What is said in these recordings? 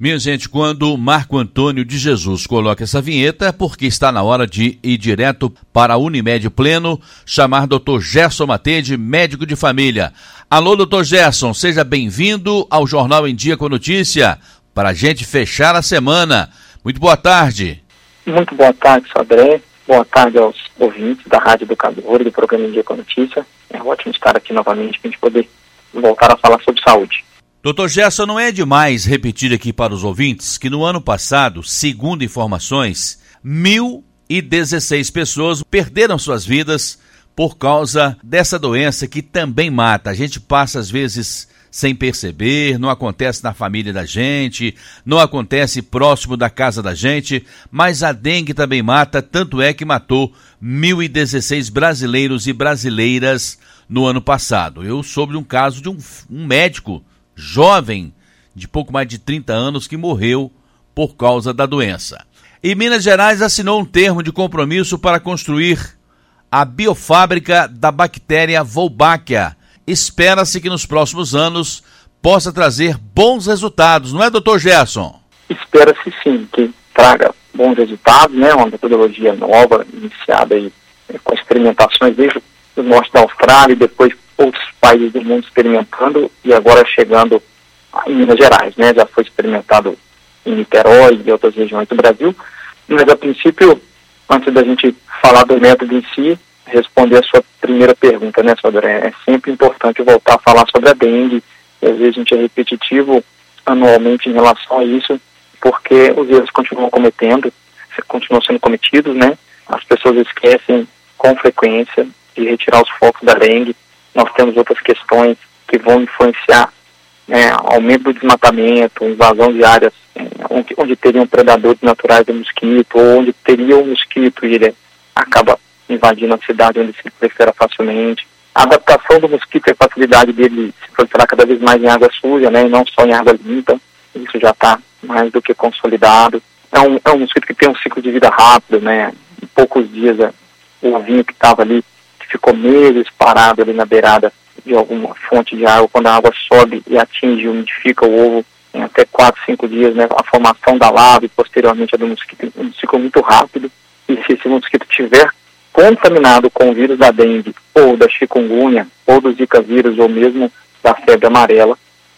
Minha gente, quando Marco Antônio de Jesus coloca essa vinheta é porque está na hora de ir direto para a Unimed Pleno, chamar Dr. Gerson Matede, médico de família. Alô, Dr. Gerson, seja bem-vindo ao Jornal em Dia com Notícia, para a gente fechar a semana. Muito boa tarde. Muito boa tarde, Sodré. Boa tarde aos ouvintes da Rádio Educadora e do programa Em Dia com Notícia. É ótimo estar aqui novamente para a gente poder voltar a falar sobre saúde. Doutor Gerson, não é demais repetir aqui para os ouvintes que no ano passado, segundo informações, 1.016 pessoas perderam suas vidas por causa dessa doença que também mata. A gente passa às vezes sem perceber, não acontece na família da gente, não acontece próximo da casa da gente, mas a dengue também mata, tanto é que matou 1.016 brasileiros e brasileiras no ano passado. Eu soube um caso de um, um médico jovem, de pouco mais de 30 anos, que morreu por causa da doença. E Minas Gerais assinou um termo de compromisso para construir a biofábrica da bactéria Wolbachia. Espera-se que nos próximos anos possa trazer bons resultados, não é, doutor Gerson? Espera-se sim que traga bons resultados, né? Uma metodologia nova, iniciada aí, eh, com experimentações desde o norte da Austrália e depois outros países do mundo experimentando e agora chegando em Minas Gerais, né? Já foi experimentado em Niterói e outras regiões do Brasil, mas a princípio, antes da gente falar do método em si, responder a sua primeira pergunta, né, Sodré? É sempre importante voltar a falar sobre a dengue, e às vezes a gente é repetitivo anualmente em relação a isso, porque os erros continuam cometendo, continuam sendo cometidos, né? As pessoas esquecem com frequência de retirar os focos da dengue, nós temos outras questões que vão influenciar né, aumento do desmatamento, invasão de áreas é, onde, onde, teriam predadores naturais do mosquito, ou onde teria o um mosquito e ele acaba invadindo a cidade onde se prolifera facilmente. A adaptação do mosquito e a facilidade dele se proliferar cada vez mais em água suja, né, e não só em água limpa, isso já está mais do que consolidado. É um, é um mosquito que tem um ciclo de vida rápido, né, em poucos dias é, o ovinho que estava ali ficou meses parado ali na beirada de alguma fonte de água, quando a água sobe e atinge, umidifica o ovo em até 4, 5 dias, né, a formação da lava e posteriormente a do mosquito, um ciclo muito rápido. E se esse mosquito tiver contaminado com o vírus da dengue, ou da chikungunya, ou do zika vírus, ou mesmo da febre amarela,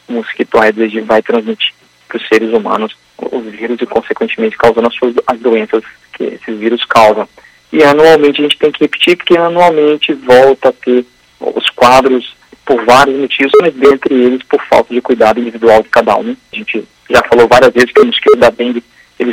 o mosquito Aedes vai transmitir para os seres humanos os vírus e, consequentemente, causando as, suas, as doenças que esses vírus causam. E anualmente a gente tem que repetir, porque anualmente volta a ter os quadros por vários motivos, mas dentre eles por falta de cuidado individual de cada um. A gente já falou várias vezes que o mosquito da dengue ele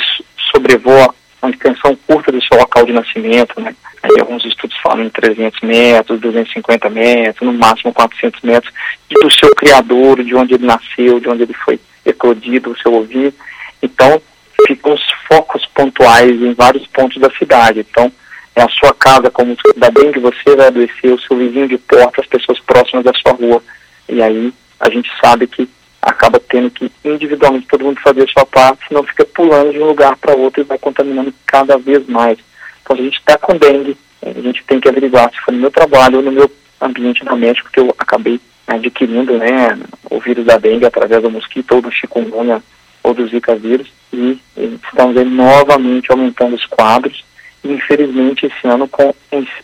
sobrevoa uma extensão curta do seu local de nascimento, né? Aí alguns estudos falam em 300 metros, 250 metros, no máximo 400 metros, do seu criador, de onde ele nasceu, de onde ele foi eclodido, o seu ovinho. Então, ficam os focos pontuais em vários pontos da cidade. Então, é a sua casa, como da bem que você vai adoecer, o seu vizinho de porta, as pessoas próximas da sua rua. E aí a gente sabe que acaba tendo que individualmente todo mundo fazer a sua parte, senão fica pulando de um lugar para outro e vai contaminando cada vez mais. Então a gente está com dengue, a gente tem que averiguar se foi no meu trabalho ou no meu ambiente doméstico que eu acabei adquirindo né, o vírus da dengue através do mosquito ou do chikungunya ou do zika vírus e estamos aí novamente aumentando os quadros infelizmente esse ano com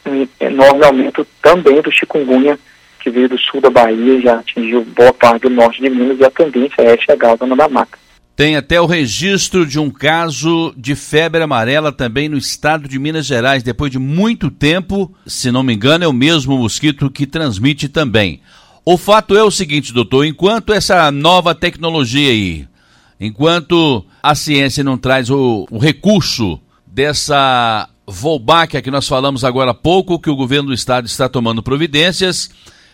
um enorme aumento também do chikungunya, que veio do sul da Bahia, já atingiu boa parte do norte de Minas e a tendência é chegar à zona da mata. Tem até o registro de um caso de febre amarela também no estado de Minas Gerais, depois de muito tempo, se não me engano, é o mesmo mosquito que transmite também. O fato é o seguinte, doutor, enquanto essa nova tecnologia aí, enquanto a ciência não traz o, o recurso dessa Volbáquia que nós falamos agora há pouco, que o governo do estado está tomando providências.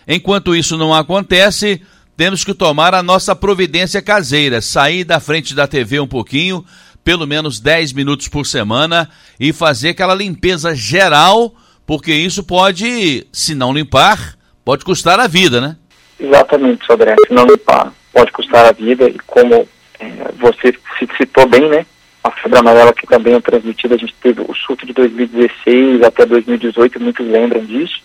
Enquanto isso não acontece, temos que tomar a nossa providência caseira, sair da frente da TV um pouquinho, pelo menos 10 minutos por semana e fazer aquela limpeza geral, porque isso pode, se não limpar, pode custar a vida, né? Exatamente, Sodré, se não limpar, pode custar a vida e como é, você citou bem, né? A febre amarela que também é transmitida, a gente teve o surto de 2016 até 2018, muitos lembram disso.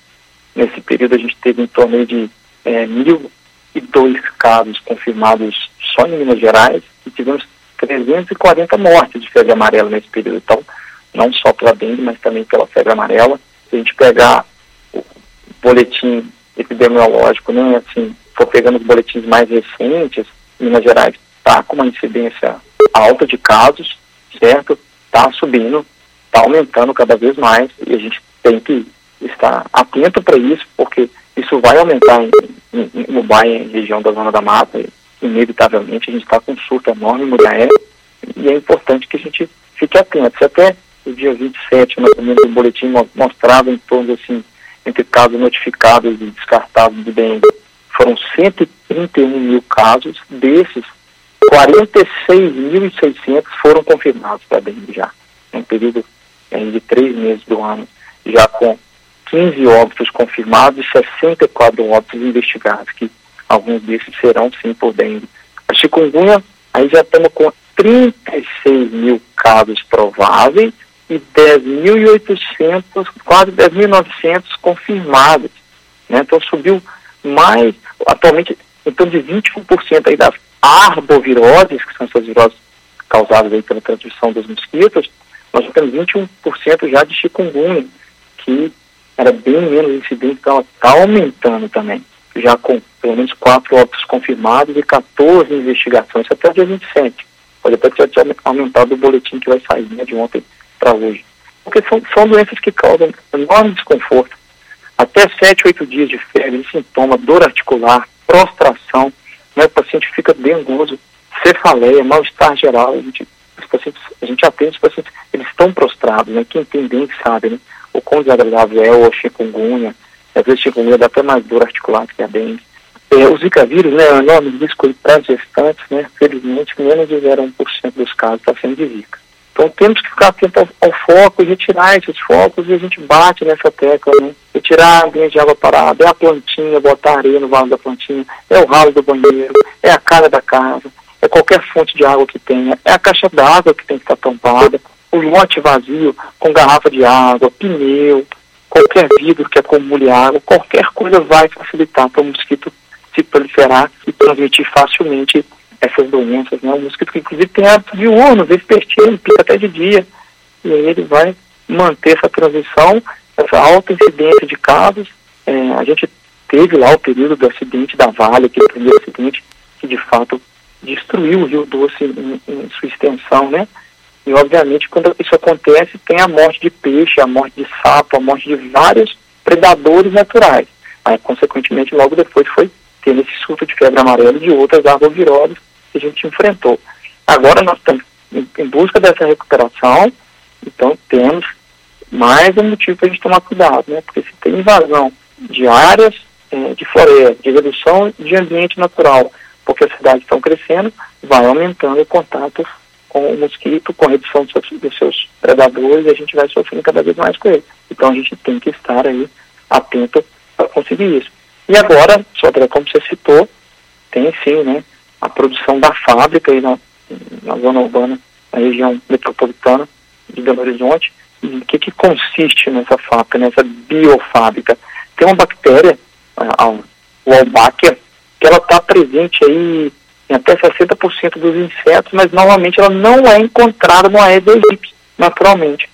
Nesse período a gente teve em torno de é, mil e dois casos confirmados só em Minas Gerais e tivemos 340 mortes de febre amarela nesse período. Então, não só pela dengue, mas também pela febre amarela. Se a gente pegar o boletim epidemiológico, né, assim, for pegando os boletins mais recentes, Minas Gerais está com uma incidência alta de casos, certo? Está subindo, está aumentando cada vez mais e a gente tem que estar atento para isso, porque isso vai aumentar em, em, no bairro, em região da Zona da Mata, inevitavelmente, a gente está com um surto enorme no DAE, e é importante que a gente fique atento. Se até o dia 27, mais ou menos, o boletim mostrava em torno, assim, entre casos notificados e descartados de dengue, foram 131 mil casos, desses, 46.600 foram confirmados para dengue já, em um período é, de três meses do ano, já com 15 óbitos confirmados e 64 óbitos investigados, que alguns desses serão sim por dengue. A chikungunya, aí já estamos com 36 mil casos prováveis e 10.800, quase 10.900 confirmados. Né? Então subiu mais, atualmente, em torno de 21% aí das arboviroses, que são essas viroses causadas aí pela transmissão dos mosquitos, nós já temos 21% já de chikungunya, que era bem menos incidente, então está aumentando também, já com pelo menos quatro óbitos confirmados e 14 investigações até o dia 27. Pode até ter aumentado o boletim que vai sair né, de ontem para hoje. Porque são, são doenças que causam enorme desconforto. Até 7, 8 dias de febre, sintoma, dor articular, prostração, né, o paciente fica dengoso, cefaleia, mal-estar geral, a gente, os pacientes, a gente atende os pacientes, eles estão prostrados, né, quem tem dengue sabe, né, o quão desagradável é chikungunya, às vezes chikungunya dá até mais dor articular que a dengue. É, o Zika vírus, né, é um enorme risco para gestantes, né, felizmente menos de 0,1% dos casos está sendo de Zika. Então temos que ficar atento ao, ao, foco e retirar esses focos e a gente bate nessa tecla, né? Retirar a ambiente de água parada, é a plantinha, botar areia no vaso da plantinha, é o ralo do banheiro, é a cara da casa, é qualquer fonte de água que tenha, é a caixa d'água que tem que estar tampada, o lote vazio com garrafa de água, pneu, qualquer vidro que acumule água, qualquer coisa vai facilitar para o mosquito se proliferar e transmitir facilmente essas doenças. Né? O mosquito que inclusive tem hábito diurno, vespertino, pica até de dia. E aí ele vai manter essa transição, essa alta incidência de casos. É, a gente teve lá o período do acidente da Vale, aquele primeiro acidente que de fato destruiu o Rio Doce em, em sua extensão, né? E, obviamente, quando isso acontece, tem a morte de peixe, a morte de sapo, a morte de vários predadores naturais. Aí, consequentemente, logo depois foi tendo esse surto de febre amarela e de outras arboviroses que a gente enfrentou. Agora nós estamos em, busca dessa recuperação, então temos mais um motivo para a gente tomar cuidado, né? Porque se tem invasão de áreas eh, de floresta, de redução de ambiente natural, porque as cidades estão crescendo, vai aumentando o contato com o mosquito, com a redução dos seus, dos seus predadores, e a gente vai sofrendo cada vez mais com ele. Então a gente tem que estar aí atento para conseguir isso. E agora, só para como você citou, tem sim, né, a produção da fábrica aí na, na zona urbana, na região metropolitana de Belo Horizonte. O que, que consiste nessa fábrica, nessa biofábrica? Tem uma bactéria, a, a, o Albáquia, que ela está presente aí em até 60% dos insetos, mas normalmente ela não é encontrada no Aedes aegypti, naturalmente.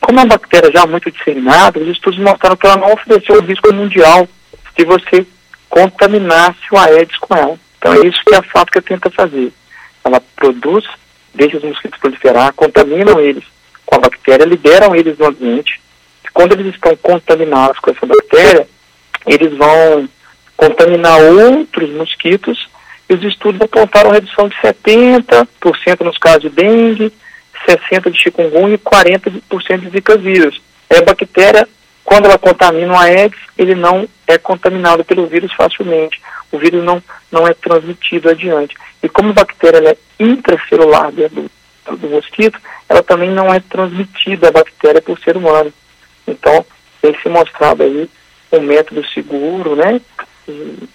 Como é uma bactéria já muito disseminada, os estudos mostraram que ela não ofereceu o risco mundial se você contaminasse o Aedes com ela. Então é isso que a fábrica tenta fazer. Ela produz, deixa os mosquitos proliferar, contaminam eles com a bactéria, liberam eles no ambiente. E quando eles estão contaminados com essa bactéria, eles vão contaminar outros mosquitos e os estudos apontaram redução de 70% nos casos de dengue, 60% de chikungunya e 40% de zika vírus. É a bactéria, quando ela contamina o Aedes, ele não é contaminado pelo vírus facilmente. O vírus não, não é transmitido adiante. E como a bactéria é intracelular do, do mosquito, ela também não é transmitida a bactéria por ser humano. Então, tem se mostrado aí um método seguro, né,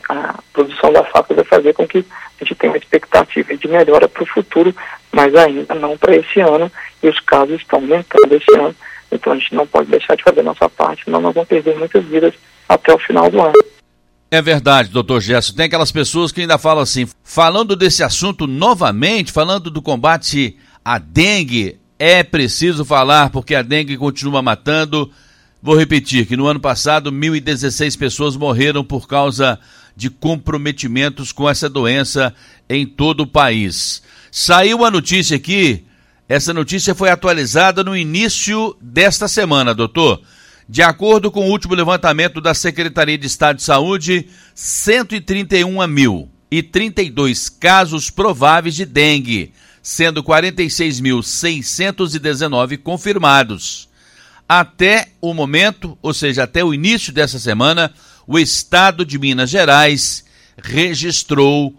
a produção da fábrica vai fazer com que a gente tenha uma expectativa de melhora para o futuro, mas ainda não para esse ano, e os casos estão aumentando esse ano, então a gente não pode deixar de fazer nossa parte, senão nós vamos perder muitas vidas até o final do ano. É verdade, doutor Gerson. Tem aquelas pessoas que ainda falam assim, falando desse assunto novamente, falando do combate à dengue, é preciso falar porque a dengue continua matando. Vou repetir que no ano passado 1.016 pessoas morreram por causa de comprometimentos com essa doença em todo o país. Saiu a notícia aqui, essa notícia foi atualizada no início desta semana, doutor. De acordo com o último levantamento da Secretaria de Estado de Saúde, 131.032 casos prováveis de dengue, sendo 46.619 confirmados. Até o momento, ou seja, até o início dessa semana, o estado de Minas Gerais registrou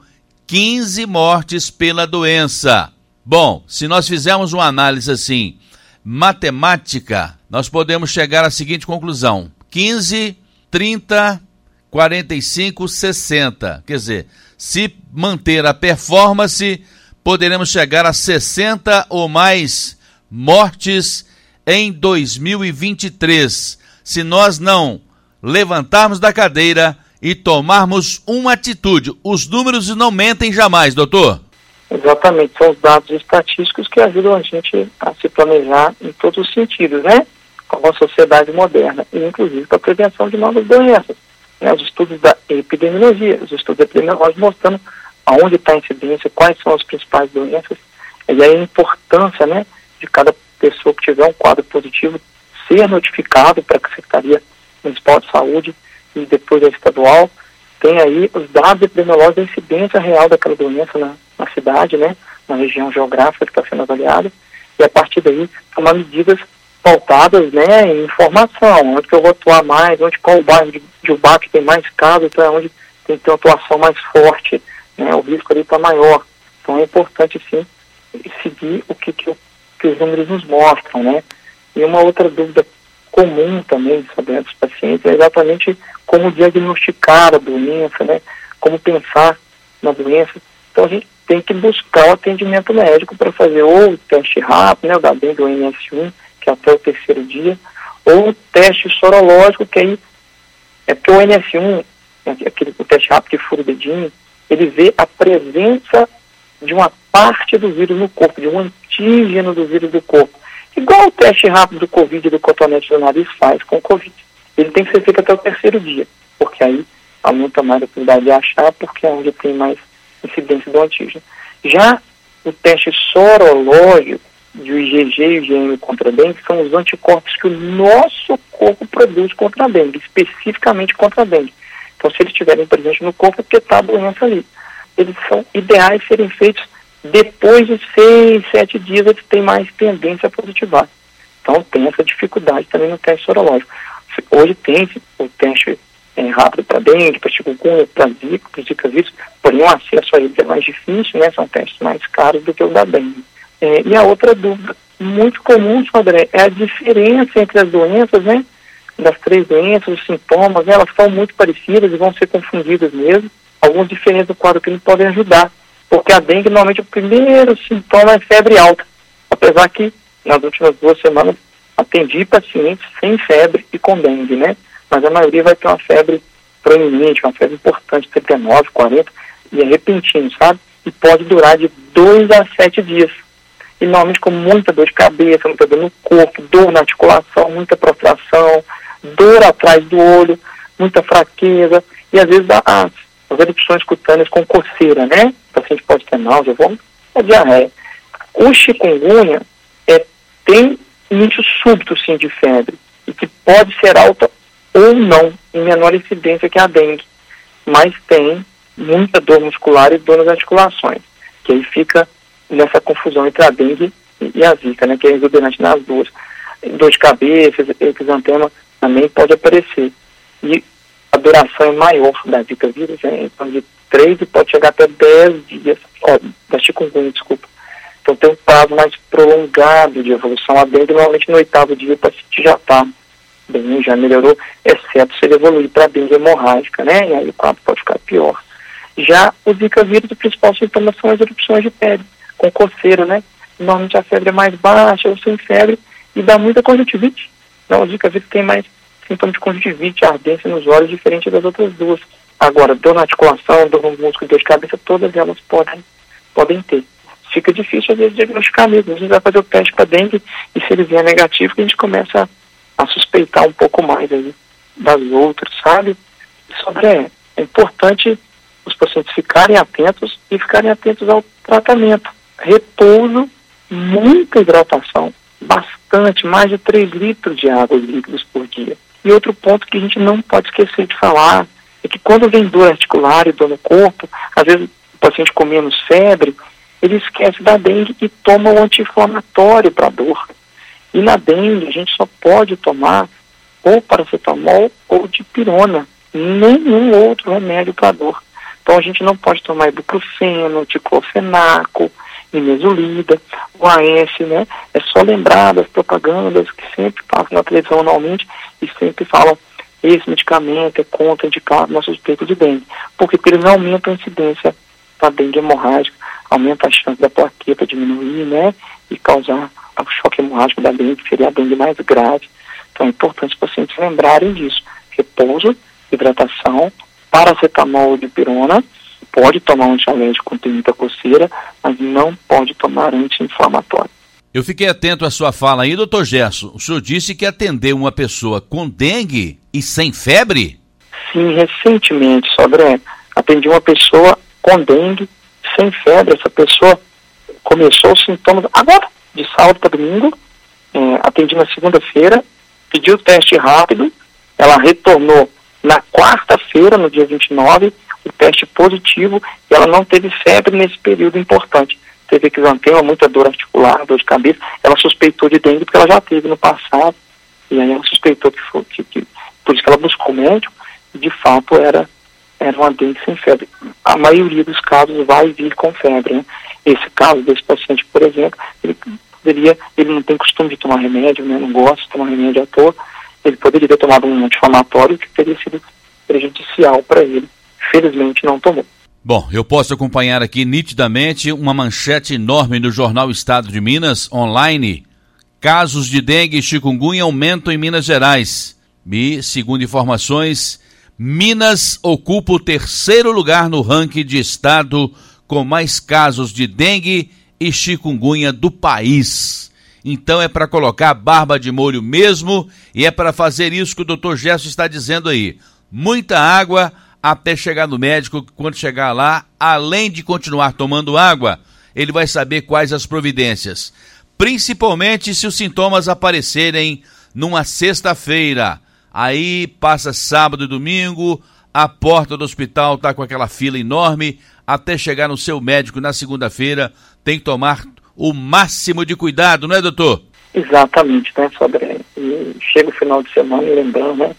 15 mortes pela doença. Bom, se nós fizermos uma análise assim, matemática, nós podemos chegar à seguinte conclusão: 15, 30, 45, 60. Quer dizer, se manter a performance, poderemos chegar a 60 ou mais mortes em 2023. Se nós não levantarmos da cadeira e tomarmos uma atitude. Os números não mentem jamais, doutor. Exatamente, são os dados estatísticos que ajudam a gente a se planejar em todos os sentidos, né? Como a sociedade moderna, e inclusive para a prevenção de novas doenças. Né? Os estudos da epidemiologia, os estudos epidemiológicos mostrando aonde está a incidência, quais são as principais doenças, e a importância né, de cada pessoa que tiver um quadro positivo ser notificado para a Secretaria Municipal de Saúde e depois da estadual, tem aí os dados epidemiológicos da incidência real daquela doença na, na cidade, né, na região geográfica que está sendo avaliada, e a partir daí tomar medidas pautadas né, em informação, onde que eu vou atuar mais, onde qual o bairro de, de Ubá que tem mais casos, então é onde tem que ter uma atuação mais forte, né, o risco ali está maior. Então é importante sim seguir o que, que, que os números nos mostram, né. E uma outra dúvida comum também sobre os pacientes é exatamente como diagnosticar a doença, né? Como pensar na doença. Então a gente tem que buscar o atendimento médico para fazer ou o teste rápido, né, o da bem do NS1, que é até o terceiro dia, ou o teste sorológico, que aí é porque o NS1, né, aquele, o teste rápido que fura o dedinho, ele vê a presença de uma parte do vírus no corpo, de um antígeno do vírus do corpo. Igual o teste rápido do Covid do cotonete do nariz faz com o Covid. Ele tem que ser feito até o terceiro dia, porque aí aumenta mais a possibilidade de achar, porque é onde tem mais incidência do antígeno. Já o teste sorológico de IgG e IgM contra a dengue são os anticorpos que o nosso corpo produz contra a dengue, especificamente contra a dengue. Então, se eles estiverem presentes no corpo, é porque está a doença ali. Eles são ideais serem feitos depois de seis, sete dias eles têm mais tendência a positivar. Então tem essa dificuldade também no teste sorológico. Hoje tem o teste é, rápido para dengue, para chikungunya, para zika, para zika vírus, porém o acesso a ele é mais difícil, né? São testes mais caros do que o da dengue. É, e a outra dúvida muito comum, André, é a diferença entre as doenças, né? Das três doenças, os sintomas, né, elas são muito parecidas e vão ser confundidas mesmo. Algumas diferenças do quadro clínico podem ajudar porque a dengue normalmente o primeiro sintoma é febre alta, apesar que nas últimas duas semanas atendi pacientes sem febre e com dengue, né? Mas a maioria vai ter uma febre proeminente, uma febre importante, 39, 40, e é repentino, sabe? E pode durar de dois a sete dias. E normalmente com muita dor de cabeça, muita dor no corpo, dor na articulação, muita prostração, dor atrás do olho, muita fraqueza, e às vezes as, as erupções cutâneas com coceira, né? O paciente pode ter náusea, vômito, é diarreia. O chikungunya é, tem início súbito, sim, de febre, e que pode ser alta ou não, em menor incidência que a dengue, mas tem muita dor muscular e dor nas articulações, que aí fica nessa confusão entre a dengue e a zika, né, que é exuberante nas duas. Dor de cabeça, exantema também pode aparecer. E a duração é maior da zika vírus, é em torno de 3 e pode chegar até 10 dias, ó, da chikungunya, desculpa. Então tem um prazo mais prolongado de evolução. A dengue normalmente no oitavo dia o paciente já está bem, já melhorou, exceto se ele evoluir para dengue hemorrágica, né? E aí o quadro pode ficar pior. Já o Zika vírus, o principal sintoma são as erupções de pele, com coceira, né? Normalmente a febre é mais baixa ou sem febre e dá muita conjuntivite. Então o Zika vírus tem mais sintomas de conjuntivite, ardência nos olhos, diferente das outras duas Agora, dor na articulação, dor no músculo, dor de cabeça, todas elas podem, podem ter. Fica difícil, às vezes, diagnosticar mesmo. A gente vai fazer o teste para dengue e se ele vier negativo, a gente começa a, a suspeitar um pouco mais aí das outras, sabe? Sobre é, é importante os pacientes ficarem atentos e ficarem atentos ao tratamento. Repouso, muita hidratação, bastante, mais de 3 litros de água líquidos por dia. E outro ponto que a gente não pode esquecer de falar é que quando vem dor articular e dor no corpo, às vezes o paciente com menos febre, ele esquece da dengue e toma o anti-inflamatório para dor. E na dengue a gente só pode tomar ou paracetamol ou dipirona, nenhum outro remédio para dor. Então a gente não pode tomar ibuprofeno, diclofenaco, imesulida, o AS, né? É só lembrar das propagandas que sempre passam na televisão anualmente e sempre falam esse medicamento é contraindicado no suspeito de dengue. Porque eles aumentam a incidência da dengue hemorrágica, aumenta a chance da plaqueta diminuir, né? E causar o choque hemorrágico da dengue, seria a dengue mais grave. Então é importante os pacientes lembrarem disso. Repouso, hidratação, paracetamol de pirona, pode tomar um antialérgico com tem muita coceira, mas não pode tomar anti-inflamatório. Eu fiquei atento à sua fala aí, doutor Gerson. O senhor disse que atendeu uma pessoa com dengue e sem febre? Sim, recentemente, Sodré, atendi uma pessoa com dengue, sem febre. Essa pessoa começou os sintomas agora, de sábado para domingo. É, atendi na segunda-feira, pediu o teste rápido, ela retornou na quarta-feira, no dia 29, o teste positivo, e ela não teve febre nesse período importante teve exantema, muita dor articular, dor de cabeça. Ela suspeitou de dengue porque ela já teve no passado. E aí ela suspeitou que foi, que, que, por isso que ela buscou médico, e de fato era, era uma dengue sem febre. A maioria dos casos vai vir com febre. Né? Esse caso desse paciente, por exemplo, ele poderia, ele não tem costume de tomar remédio, né? não gosta de tomar remédio à toa, ele poderia ter tomado um anti-inflamatório que teria sido prejudicial para ele. Felizmente não tomou. Bom, eu posso acompanhar aqui nitidamente uma manchete enorme no jornal Estado de Minas, online. Casos de dengue e chikungunya aumentam em Minas Gerais. E, segundo informações, Minas ocupa o terceiro lugar no ranking de estado com mais casos de dengue e chikungunya do país. Então é para colocar barba de molho mesmo e é para fazer isso que o doutor Gesso está dizendo aí. Muita água, até chegar no médico. Quando chegar lá, além de continuar tomando água, ele vai saber quais as providências. Principalmente se os sintomas aparecerem numa sexta-feira. Aí passa sábado e domingo, a porta do hospital está com aquela fila enorme. Até chegar no seu médico na segunda-feira, tem que tomar o máximo de cuidado, não é, doutor? Exatamente, né, Sodré? E chega o final de semana lembrando, né?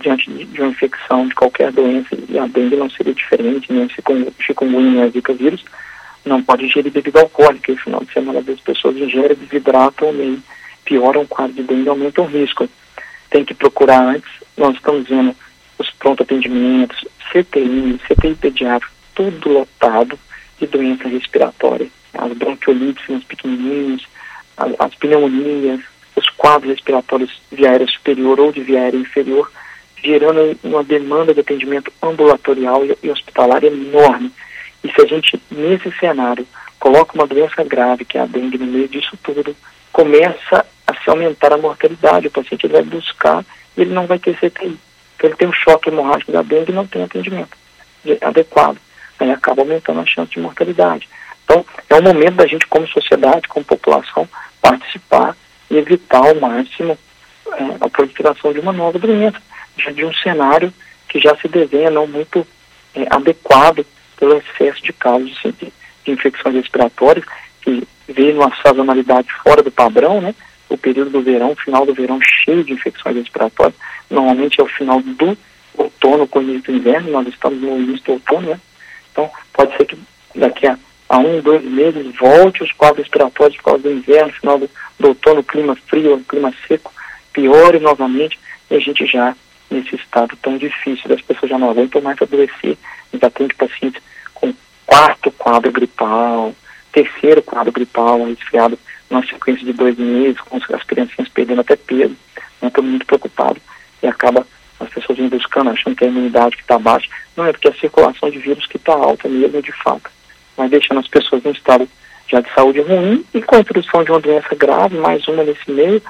diante de, de, uma infecção de qualquer doença, e a dengue não seria diferente, nem né? chikungunya, nem zika vírus, não pode ingerir bebida alcoólica. E no final de semana, vezes, pessoas ingerem, desidratam, nem pioram o quadro de dengue, aumentam o risco. Tem que procurar antes, nós estamos vendo os pronto atendimentos, CTI, CTI pediátrico, tudo lotado de doença respiratória. As bronquiolites nos pequenininhos, as, as pneumonias, os quadros respiratórios via aérea superior ou de via aérea inferior, gerando uma demanda de atendimento ambulatorial e hospitalar enorme. E se a gente, nesse cenário, coloca uma doença grave, que é a dengue, no meio disso tudo, começa a se aumentar a mortalidade. O paciente vai buscar e ele não vai ter CTI. Então ele tem um choque hemorrágico da dengue e não tem atendimento adequado. Aí acaba aumentando a chance de mortalidade. Então, é o momento da gente, como sociedade, como população, participar e evitar ao máximo é, a proliferação de uma nova doença de um cenário que já se desenha não muito é, adequado pelo excesso de casos de, de, infecções respiratórias, que veio numa sazonalidade fora do padrão, né? O período do verão, final do verão cheio de infecções respiratórias, normalmente é o final do outono com o início do inverno, nós estamos no início do outono, né? Então, pode ser que daqui a, a um, dois meses volte os quadros respiratórios por causa do inverno, final do, do outono, clima frio, clima seco, piore novamente, e a gente já nesse estado tão difícil, das pessoas já não aguentam mais adoecer, já tem pacientes com quarto quadro gripal, terceiro quadro gripal, resfriado numa sequência de dois meses, com as criancinhas perdendo até peso, né, todo muito preocupado, e acaba as pessoas vêm buscando, achando que a imunidade que está baixa. Não é porque a circulação de vírus que está alta mesmo, de fato. Mas deixando as pessoas em estado já de saúde ruim e com a introdução de uma doença grave, mais uma nesse meio,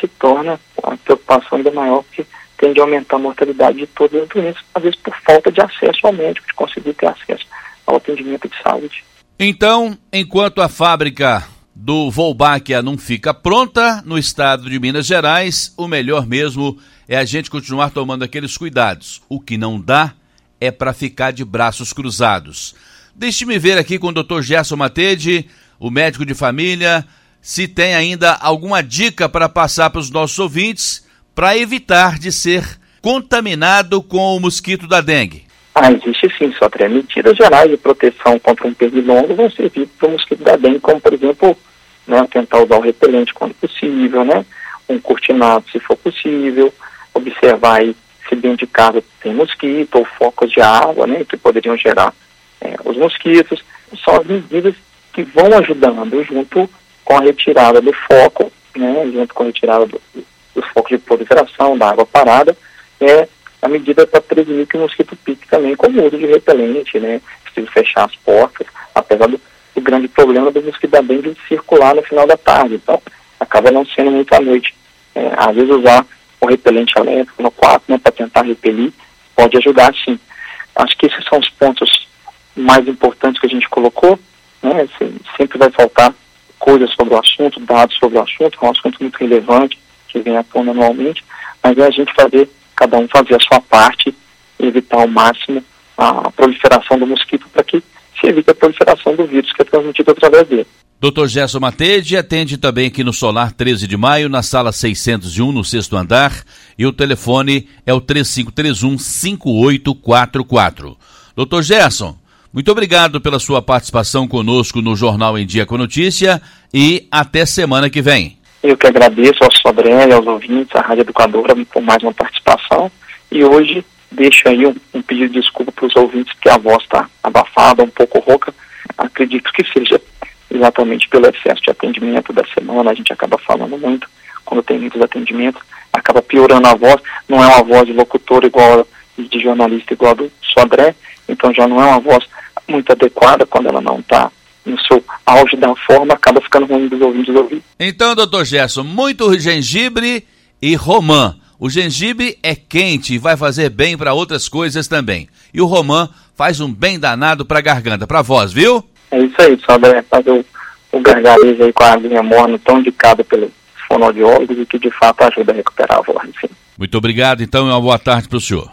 se torna a preocupação ainda maior, porque tende a aumentar a mortalidade de todas as doenças, às vezes por falta de acesso ao médico, de conseguir ter acesso ao atendimento de saúde. Então, enquanto a fábrica do Volbáquia não fica pronta no estado de Minas Gerais, o melhor mesmo é a gente continuar tomando aqueles cuidados. O que não dá é para ficar de braços cruzados. Deixe-me ver aqui com o Dr. Gerson Matede, o médico de família, se tem ainda alguma dica para passar para os nossos ouvintes para evitar de ser contaminado com o mosquito da dengue. Ah, existe sim, só que medidas gerais de proteção contra um pernilongo vão servir para o mosquito da dengue, como por exemplo, né, tentar usar o repelente quando possível, né, um cortinado se for possível, observar aí se dentro de casa tem mosquito ou focos de água, né, que poderiam gerar é, os mosquitos. São as medidas que vão ajudando junto com a retirada do foco, né, junto com a retirada do, dos focos de proliferação, da água parada, é a medida para prevenir que o mosquito pique também com o uso de repelente, né, preciso fechar as portas, apesar do, do grande problema do mosquito da dengue circular no final da tarde, então acaba não sendo muito à noite. É, às vezes usar o repelente elétrico no quarto, né, para tentar repelir, pode ajudar sim. Acho que esses são os pontos mais importantes que a gente colocou, né, assim, sempre vai faltar coisas sobre o assunto, dados sobre o assunto, é um assunto muito relevante, que vem à tona anualmente, mas é a gente fazer, cada um fazer a sua parte evitar ao máximo a proliferação do mosquito para que se evite a proliferação do vírus que é transmitido através dele. Dr. Gerson Matede atende também aqui no Solar 13 de maio, na sala 601, no sexto andar, e o telefone é o 3531 5844. Dr. Gerson, muito obrigado pela sua participação conosco no Jornal em Dia com Notícia e até semana que vem. Eu que agradeço ao Sobré, aos ouvintes, à Rádio Educadora por mais uma participação e hoje deixo aí um, um pedido de desculpa para os ouvintes que a voz está abafada, um pouco rouca. Acredito que seja exatamente pelo excesso de atendimento da semana, a gente acaba falando muito quando tem muitos atendimentos, acaba piorando a voz, não é uma voz de locutor igual de jornalista igual a do Sodré, então já não é uma voz muito adequada quando ela não está no seu auge da forma, acaba ficando ruim dos ouvir. Então, doutor Gerson, muito gengibre e romã. O gengibre é quente e vai fazer bem para outras coisas também. E o romã faz um bem danado para a garganta, para a voz, viu? É isso aí, só é fazer o, o gargarejo aí com a aguinha morna tão indicada pelo fonoaudiólogos e que de fato ajuda a recuperar a voz, enfim. Muito obrigado, então, e uma boa tarde para o senhor.